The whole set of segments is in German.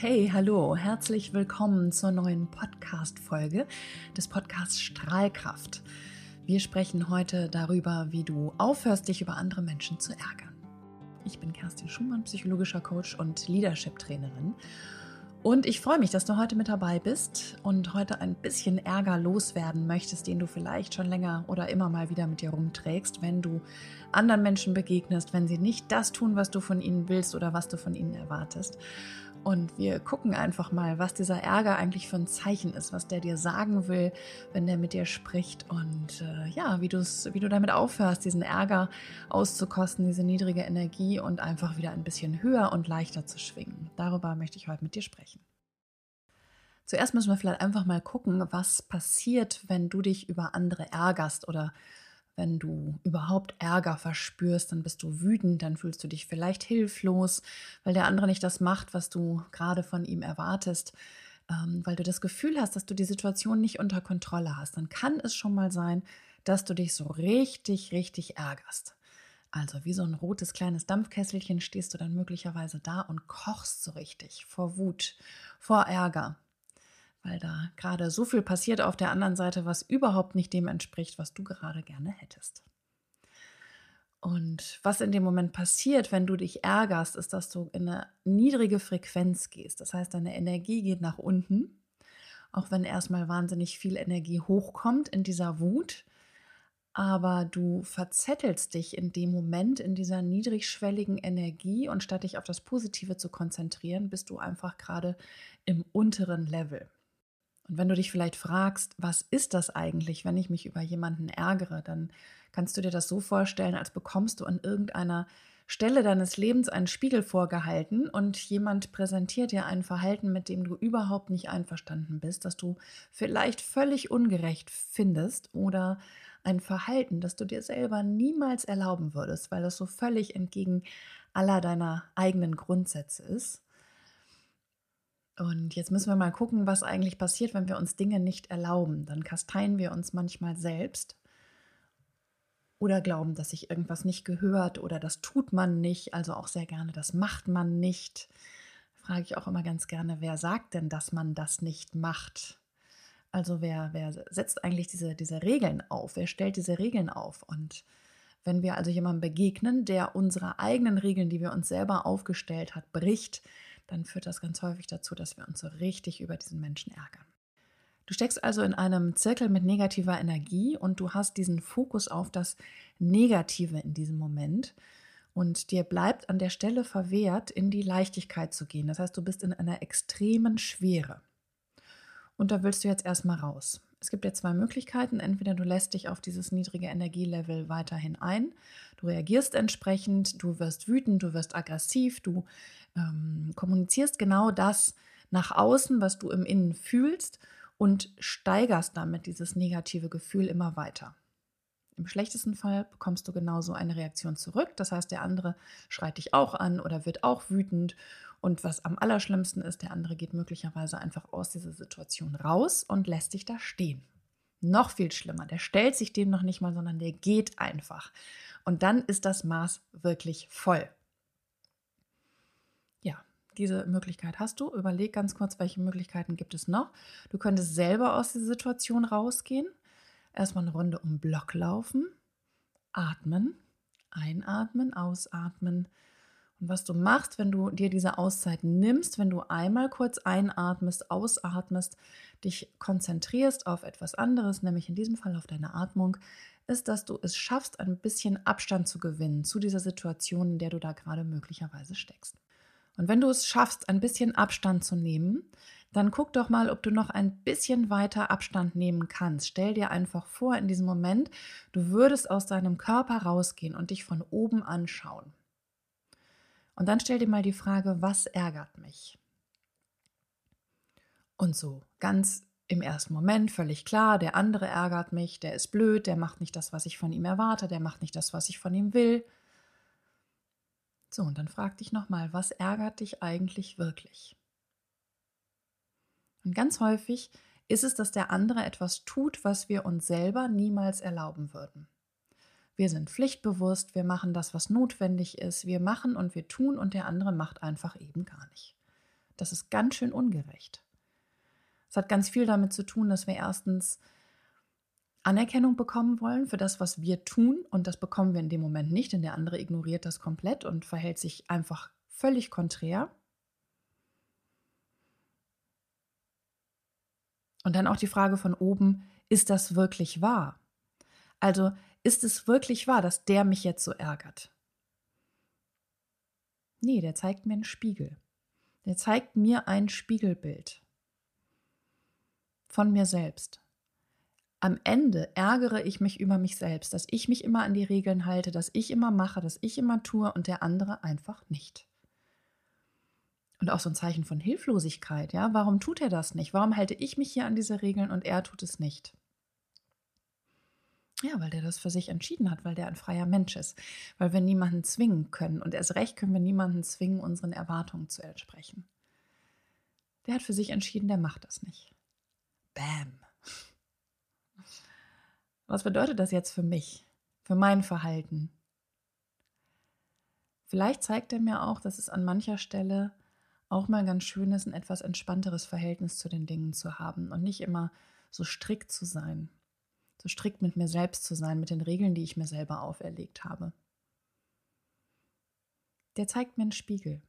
Hey, hallo, herzlich willkommen zur neuen Podcast-Folge des Podcasts Strahlkraft. Wir sprechen heute darüber, wie du aufhörst, dich über andere Menschen zu ärgern. Ich bin Kerstin Schumann, psychologischer Coach und Leadership-Trainerin. Und ich freue mich, dass du heute mit dabei bist und heute ein bisschen Ärger loswerden möchtest, den du vielleicht schon länger oder immer mal wieder mit dir rumträgst, wenn du anderen Menschen begegnest, wenn sie nicht das tun, was du von ihnen willst oder was du von ihnen erwartest. Und wir gucken einfach mal, was dieser Ärger eigentlich für ein Zeichen ist, was der dir sagen will, wenn der mit dir spricht und äh, ja, wie, wie du damit aufhörst, diesen Ärger auszukosten, diese niedrige Energie und einfach wieder ein bisschen höher und leichter zu schwingen. Darüber möchte ich heute mit dir sprechen. Zuerst müssen wir vielleicht einfach mal gucken, was passiert, wenn du dich über andere ärgerst oder wenn du überhaupt Ärger verspürst, dann bist du wütend, dann fühlst du dich vielleicht hilflos, weil der andere nicht das macht, was du gerade von ihm erwartest, ähm, weil du das Gefühl hast, dass du die Situation nicht unter Kontrolle hast. Dann kann es schon mal sein, dass du dich so richtig, richtig ärgerst. Also wie so ein rotes kleines Dampfkesselchen stehst du dann möglicherweise da und kochst so richtig vor Wut, vor Ärger weil da gerade so viel passiert auf der anderen Seite, was überhaupt nicht dem entspricht, was du gerade gerne hättest. Und was in dem Moment passiert, wenn du dich ärgerst, ist, dass du in eine niedrige Frequenz gehst. Das heißt, deine Energie geht nach unten, auch wenn erstmal wahnsinnig viel Energie hochkommt in dieser Wut. Aber du verzettelst dich in dem Moment in dieser niedrigschwelligen Energie und statt dich auf das Positive zu konzentrieren, bist du einfach gerade im unteren Level. Und wenn du dich vielleicht fragst, was ist das eigentlich, wenn ich mich über jemanden ärgere, dann kannst du dir das so vorstellen, als bekommst du an irgendeiner Stelle deines Lebens einen Spiegel vorgehalten und jemand präsentiert dir ein Verhalten, mit dem du überhaupt nicht einverstanden bist, das du vielleicht völlig ungerecht findest oder ein Verhalten, das du dir selber niemals erlauben würdest, weil das so völlig entgegen aller deiner eigenen Grundsätze ist. Und jetzt müssen wir mal gucken, was eigentlich passiert, wenn wir uns Dinge nicht erlauben. Dann kasteien wir uns manchmal selbst oder glauben, dass sich irgendwas nicht gehört oder das tut man nicht, also auch sehr gerne, das macht man nicht. Frage ich auch immer ganz gerne, wer sagt denn, dass man das nicht macht? Also wer, wer setzt eigentlich diese, diese Regeln auf? Wer stellt diese Regeln auf? Und wenn wir also jemandem begegnen, der unsere eigenen Regeln, die wir uns selber aufgestellt hat, bricht, dann führt das ganz häufig dazu, dass wir uns so richtig über diesen Menschen ärgern. Du steckst also in einem Zirkel mit negativer Energie und du hast diesen Fokus auf das Negative in diesem Moment. Und dir bleibt an der Stelle verwehrt, in die Leichtigkeit zu gehen. Das heißt, du bist in einer extremen Schwere. Und da willst du jetzt erstmal raus. Es gibt ja zwei Möglichkeiten. Entweder du lässt dich auf dieses niedrige Energielevel weiterhin ein, du reagierst entsprechend, du wirst wütend, du wirst aggressiv, du ähm, kommunizierst genau das nach außen, was du im Innen fühlst und steigerst damit dieses negative Gefühl immer weiter. Im schlechtesten Fall bekommst du genauso eine Reaktion zurück. Das heißt, der andere schreit dich auch an oder wird auch wütend. Und was am allerschlimmsten ist, der andere geht möglicherweise einfach aus dieser Situation raus und lässt dich da stehen. Noch viel schlimmer, der stellt sich dem noch nicht mal, sondern der geht einfach. Und dann ist das Maß wirklich voll. Diese Möglichkeit hast du. Überleg ganz kurz, welche Möglichkeiten gibt es noch. Du könntest selber aus dieser Situation rausgehen. Erstmal eine Runde um Block laufen, atmen, einatmen, ausatmen. Und was du machst, wenn du dir diese Auszeit nimmst, wenn du einmal kurz einatmest, ausatmest, dich konzentrierst auf etwas anderes, nämlich in diesem Fall auf deine Atmung, ist, dass du es schaffst, ein bisschen Abstand zu gewinnen zu dieser Situation, in der du da gerade möglicherweise steckst. Und wenn du es schaffst, ein bisschen Abstand zu nehmen, dann guck doch mal, ob du noch ein bisschen weiter Abstand nehmen kannst. Stell dir einfach vor, in diesem Moment, du würdest aus deinem Körper rausgehen und dich von oben anschauen. Und dann stell dir mal die Frage, was ärgert mich? Und so ganz im ersten Moment völlig klar, der andere ärgert mich, der ist blöd, der macht nicht das, was ich von ihm erwarte, der macht nicht das, was ich von ihm will. So, und dann frag dich nochmal, was ärgert dich eigentlich wirklich? Und ganz häufig ist es, dass der andere etwas tut, was wir uns selber niemals erlauben würden. Wir sind pflichtbewusst, wir machen das, was notwendig ist, wir machen und wir tun und der andere macht einfach eben gar nicht. Das ist ganz schön ungerecht. Es hat ganz viel damit zu tun, dass wir erstens Anerkennung bekommen wollen für das, was wir tun. Und das bekommen wir in dem Moment nicht, denn der andere ignoriert das komplett und verhält sich einfach völlig konträr. Und dann auch die Frage von oben, ist das wirklich wahr? Also ist es wirklich wahr, dass der mich jetzt so ärgert? Nee, der zeigt mir einen Spiegel. Der zeigt mir ein Spiegelbild von mir selbst. Am Ende ärgere ich mich über mich selbst, dass ich mich immer an die Regeln halte, dass ich immer mache, dass ich immer tue und der andere einfach nicht. Und auch so ein Zeichen von Hilflosigkeit, ja? Warum tut er das nicht? Warum halte ich mich hier an diese Regeln und er tut es nicht? Ja, weil der das für sich entschieden hat, weil der ein freier Mensch ist, weil wir niemanden zwingen können und erst recht können wir niemanden zwingen, unseren Erwartungen zu entsprechen. Der hat für sich entschieden, der macht das nicht. Bam. Was bedeutet das jetzt für mich, für mein Verhalten? Vielleicht zeigt er mir auch, dass es an mancher Stelle auch mal ganz schön ist, ein etwas entspannteres Verhältnis zu den Dingen zu haben und nicht immer so strikt zu sein, so strikt mit mir selbst zu sein, mit den Regeln, die ich mir selber auferlegt habe. Der zeigt mir einen Spiegel.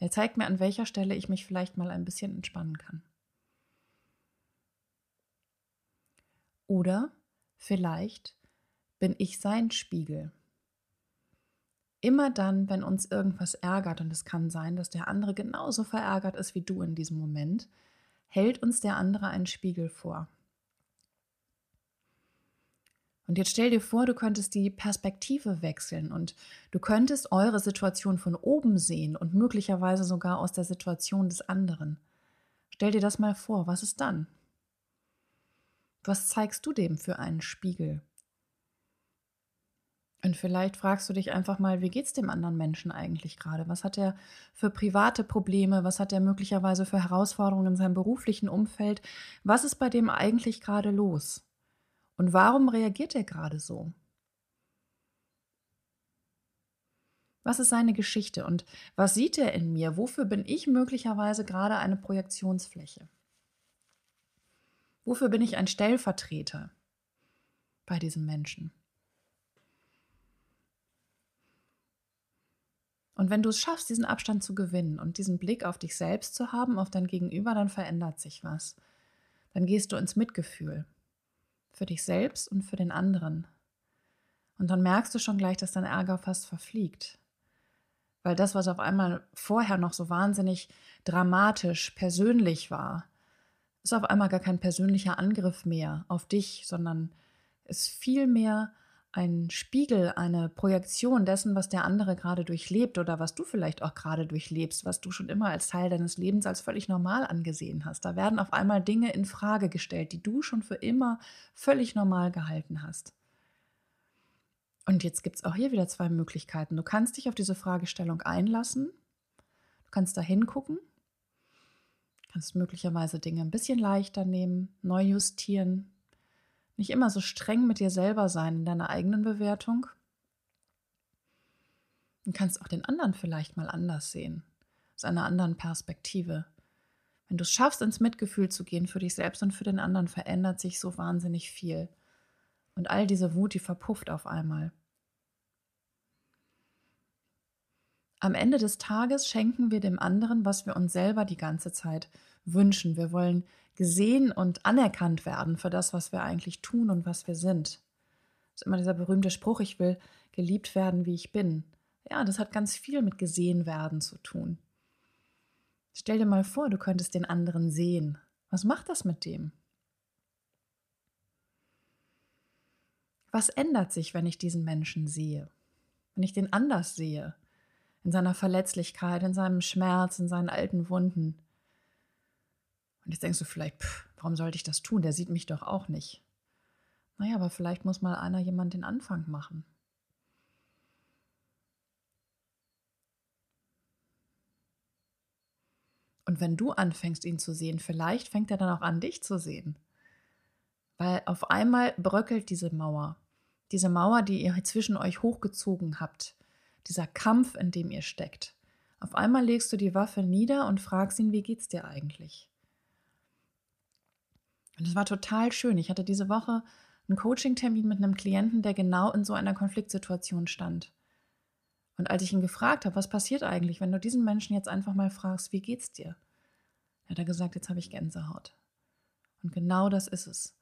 Der zeigt mir, an welcher Stelle ich mich vielleicht mal ein bisschen entspannen kann. Oder vielleicht bin ich sein Spiegel Immer dann, wenn uns irgendwas ärgert, und es kann sein, dass der andere genauso verärgert ist wie du in diesem Moment, hält uns der andere einen Spiegel vor. Und jetzt stell dir vor, du könntest die Perspektive wechseln und du könntest eure Situation von oben sehen und möglicherweise sogar aus der Situation des anderen. Stell dir das mal vor, was ist dann? Was zeigst du dem für einen Spiegel? Und vielleicht fragst du dich einfach mal, wie geht es dem anderen Menschen eigentlich gerade? Was hat er für private Probleme? Was hat er möglicherweise für Herausforderungen in seinem beruflichen Umfeld? Was ist bei dem eigentlich gerade los? Und warum reagiert er gerade so? Was ist seine Geschichte und was sieht er in mir? Wofür bin ich möglicherweise gerade eine Projektionsfläche? Wofür bin ich ein Stellvertreter bei diesem Menschen? Und wenn du es schaffst, diesen Abstand zu gewinnen und diesen Blick auf dich selbst zu haben, auf dein Gegenüber, dann verändert sich was. Dann gehst du ins Mitgefühl. Für dich selbst und für den anderen. Und dann merkst du schon gleich, dass dein Ärger fast verfliegt. Weil das, was auf einmal vorher noch so wahnsinnig dramatisch, persönlich war, ist auf einmal gar kein persönlicher Angriff mehr auf dich, sondern ist viel mehr ein Spiegel, eine Projektion dessen, was der andere gerade durchlebt oder was du vielleicht auch gerade durchlebst, was du schon immer als Teil deines Lebens als völlig normal angesehen hast. Da werden auf einmal Dinge in Frage gestellt, die du schon für immer völlig normal gehalten hast. Und jetzt gibt es auch hier wieder zwei Möglichkeiten. Du kannst dich auf diese Fragestellung einlassen, du kannst da hingucken, kannst möglicherweise Dinge ein bisschen leichter nehmen, neu justieren, nicht immer so streng mit dir selber sein in deiner eigenen Bewertung. Du kannst auch den anderen vielleicht mal anders sehen, aus einer anderen Perspektive. Wenn du es schaffst, ins Mitgefühl zu gehen für dich selbst und für den anderen, verändert sich so wahnsinnig viel. Und all diese Wut, die verpufft auf einmal. Am Ende des Tages schenken wir dem anderen, was wir uns selber die ganze Zeit wünschen. Wir wollen gesehen und anerkannt werden für das, was wir eigentlich tun und was wir sind. Das ist immer dieser berühmte Spruch, ich will geliebt werden, wie ich bin. Ja, das hat ganz viel mit gesehen werden zu tun. Stell dir mal vor, du könntest den anderen sehen. Was macht das mit dem? Was ändert sich, wenn ich diesen Menschen sehe? Wenn ich den anders sehe? In seiner Verletzlichkeit, in seinem Schmerz, in seinen alten Wunden. Und jetzt denkst du vielleicht, pff, warum sollte ich das tun? Der sieht mich doch auch nicht. Naja, aber vielleicht muss mal einer jemand den Anfang machen. Und wenn du anfängst, ihn zu sehen, vielleicht fängt er dann auch an, dich zu sehen. Weil auf einmal bröckelt diese Mauer. Diese Mauer, die ihr zwischen euch hochgezogen habt. Dieser Kampf, in dem ihr steckt. Auf einmal legst du die Waffe nieder und fragst ihn, wie geht's dir eigentlich? Und es war total schön. Ich hatte diese Woche einen Coaching-Termin mit einem Klienten, der genau in so einer Konfliktsituation stand. Und als ich ihn gefragt habe, was passiert eigentlich, wenn du diesen Menschen jetzt einfach mal fragst, wie geht's dir? Hat er gesagt, jetzt habe ich Gänsehaut. Und genau das ist es.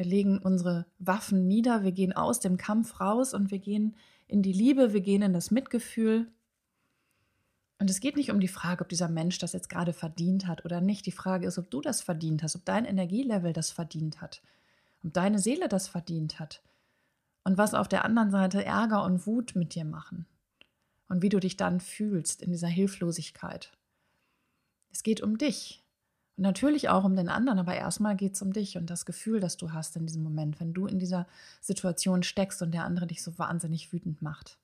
Wir legen unsere Waffen nieder, wir gehen aus dem Kampf raus und wir gehen in die Liebe, wir gehen in das Mitgefühl. Und es geht nicht um die Frage, ob dieser Mensch das jetzt gerade verdient hat oder nicht. Die Frage ist, ob du das verdient hast, ob dein Energielevel das verdient hat, ob deine Seele das verdient hat. Und was auf der anderen Seite Ärger und Wut mit dir machen. Und wie du dich dann fühlst in dieser Hilflosigkeit. Es geht um dich. Natürlich auch um den anderen, aber erstmal geht es um dich und das Gefühl, das du hast in diesem Moment, wenn du in dieser Situation steckst und der andere dich so wahnsinnig wütend macht.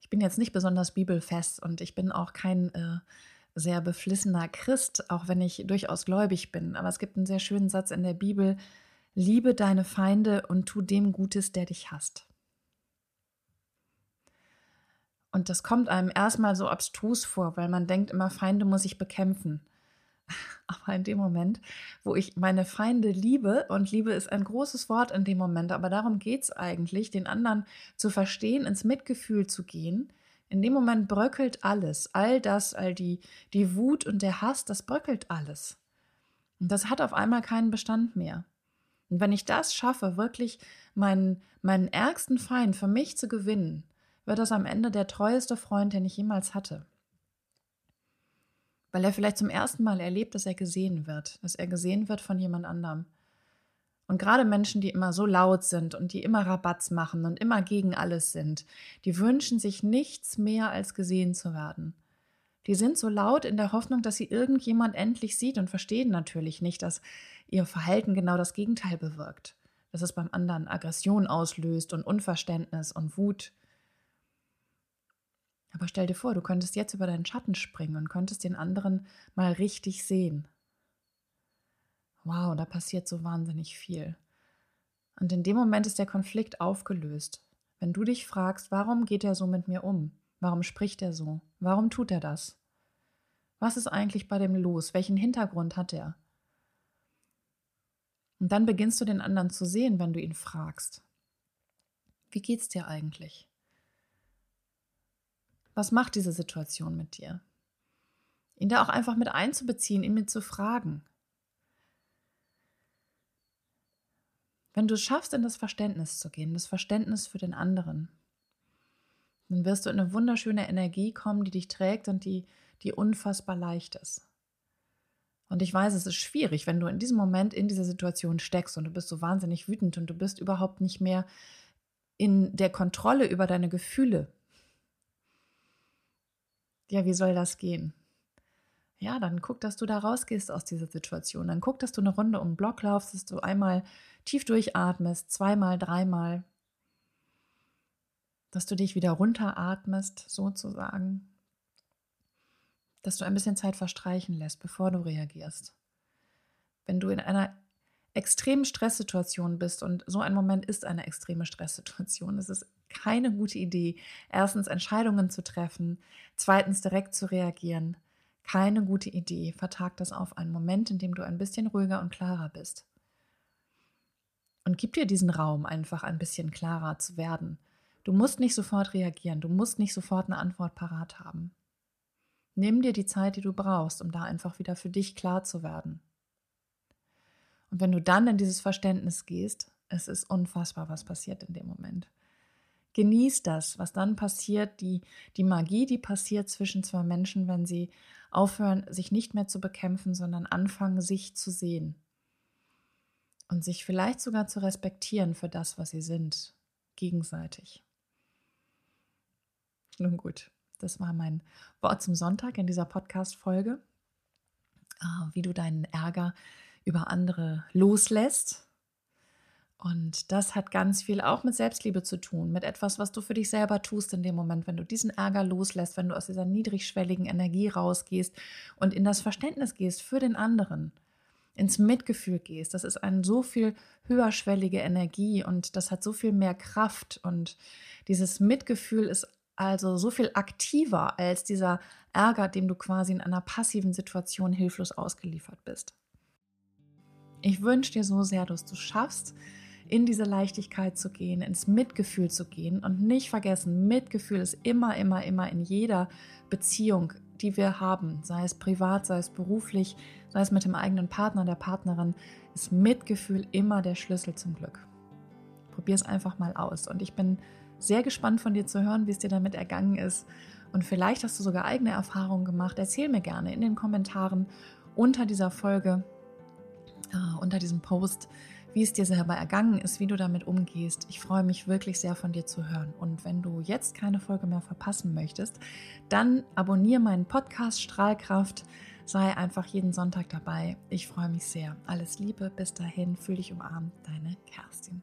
Ich bin jetzt nicht besonders bibelfest und ich bin auch kein äh, sehr beflissener Christ, auch wenn ich durchaus gläubig bin. Aber es gibt einen sehr schönen Satz in der Bibel, liebe deine Feinde und tu dem Gutes, der dich hasst. Und das kommt einem erstmal so abstrus vor, weil man denkt immer, Feinde muss ich bekämpfen. Aber in dem Moment, wo ich meine Feinde liebe, und Liebe ist ein großes Wort in dem Moment, aber darum geht es eigentlich, den anderen zu verstehen, ins Mitgefühl zu gehen. In dem Moment bröckelt alles, all das, all die, die Wut und der Hass, das bröckelt alles. Und das hat auf einmal keinen Bestand mehr. Und wenn ich das schaffe, wirklich meinen, meinen ärgsten Feind für mich zu gewinnen, wird das am Ende der treueste Freund, den ich jemals hatte. Weil er vielleicht zum ersten Mal erlebt, dass er gesehen wird, dass er gesehen wird von jemand anderem. Und gerade Menschen, die immer so laut sind und die immer Rabatz machen und immer gegen alles sind, die wünschen sich nichts mehr, als gesehen zu werden. Die sind so laut in der Hoffnung, dass sie irgendjemand endlich sieht und verstehen natürlich nicht, dass ihr Verhalten genau das Gegenteil bewirkt. Dass es beim anderen Aggression auslöst und Unverständnis und Wut. Aber stell dir vor, du könntest jetzt über deinen Schatten springen und könntest den anderen mal richtig sehen. Wow, da passiert so wahnsinnig viel. Und in dem Moment ist der Konflikt aufgelöst. Wenn du dich fragst, warum geht er so mit mir um? Warum spricht er so? Warum tut er das? Was ist eigentlich bei dem los? Welchen Hintergrund hat er? Und dann beginnst du den anderen zu sehen, wenn du ihn fragst. Wie geht's dir eigentlich? Was macht diese Situation mit dir? Ihn da auch einfach mit einzubeziehen, ihn mit zu fragen. Wenn du es schaffst, in das Verständnis zu gehen, das Verständnis für den anderen, dann wirst du in eine wunderschöne Energie kommen, die dich trägt und die, die unfassbar leicht ist. Und ich weiß, es ist schwierig, wenn du in diesem Moment in dieser Situation steckst und du bist so wahnsinnig wütend und du bist überhaupt nicht mehr in der Kontrolle über deine Gefühle ja, wie soll das gehen? Ja, dann guck, dass du da rausgehst aus dieser Situation. Dann guck, dass du eine Runde um den Block laufst, dass du einmal tief durchatmest, zweimal, dreimal, dass du dich wieder runteratmest, sozusagen, dass du ein bisschen Zeit verstreichen lässt, bevor du reagierst. Wenn du in einer extremen Stresssituation bist und so ein Moment ist eine extreme Stresssituation, es ist keine gute Idee, erstens Entscheidungen zu treffen, zweitens direkt zu reagieren. Keine gute Idee. Vertag das auf einen Moment, in dem du ein bisschen ruhiger und klarer bist. Und gib dir diesen Raum, einfach ein bisschen klarer zu werden. Du musst nicht sofort reagieren, du musst nicht sofort eine Antwort parat haben. Nimm dir die Zeit, die du brauchst, um da einfach wieder für dich klar zu werden. Und wenn du dann in dieses Verständnis gehst, es ist unfassbar, was passiert in dem Moment. Genieß das, was dann passiert, die, die Magie, die passiert zwischen zwei Menschen, wenn sie aufhören, sich nicht mehr zu bekämpfen, sondern anfangen, sich zu sehen. Und sich vielleicht sogar zu respektieren für das, was sie sind, gegenseitig. Nun gut, das war mein Wort zum Sonntag in dieser Podcast-Folge. Ah, wie du deinen Ärger über andere loslässt und das hat ganz viel auch mit Selbstliebe zu tun, mit etwas, was du für dich selber tust in dem Moment, wenn du diesen Ärger loslässt, wenn du aus dieser niedrigschwelligen Energie rausgehst und in das Verständnis gehst für den anderen. ins Mitgefühl gehst. Das ist eine so viel höherschwellige Energie und das hat so viel mehr Kraft. Und dieses Mitgefühl ist also so viel aktiver als dieser Ärger, dem du quasi in einer passiven Situation hilflos ausgeliefert bist. Ich wünsche dir so sehr, dass du schaffst, in diese Leichtigkeit zu gehen, ins Mitgefühl zu gehen und nicht vergessen, Mitgefühl ist immer, immer, immer in jeder Beziehung, die wir haben, sei es privat, sei es beruflich, sei es mit dem eigenen Partner, der Partnerin, ist Mitgefühl immer der Schlüssel zum Glück. Probier es einfach mal aus und ich bin sehr gespannt von dir zu hören, wie es dir damit ergangen ist und vielleicht hast du sogar eigene Erfahrungen gemacht. Erzähl mir gerne in den Kommentaren unter dieser Folge, äh, unter diesem Post, wie es dir selber ergangen ist, wie du damit umgehst. Ich freue mich wirklich sehr von dir zu hören. Und wenn du jetzt keine Folge mehr verpassen möchtest, dann abonniere meinen Podcast Strahlkraft. Sei einfach jeden Sonntag dabei. Ich freue mich sehr. Alles Liebe, bis dahin, fühl dich umarmt, deine Kerstin.